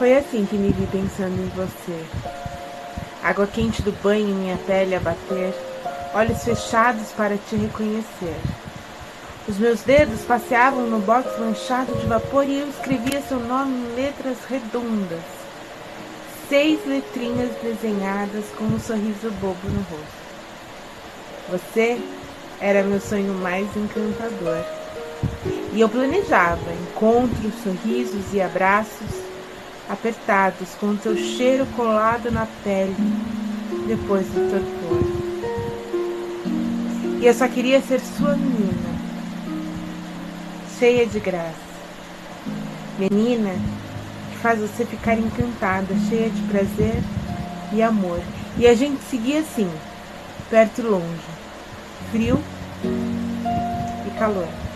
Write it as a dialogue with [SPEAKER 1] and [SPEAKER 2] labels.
[SPEAKER 1] Foi assim que me vi pensando em você. Água quente do banho em minha pele a bater, olhos fechados para te reconhecer. Os meus dedos passeavam no box manchado de vapor e eu escrevia seu nome em letras redondas. Seis letrinhas desenhadas com um sorriso bobo no rosto. Você era meu sonho mais encantador. E eu planejava encontros, sorrisos e abraços apertados com teu cheiro colado na pele depois do torpor. E eu só queria ser sua menina, cheia de graça. Menina que faz você ficar encantada, cheia de prazer e amor. E a gente seguia assim, perto e longe, frio e calor.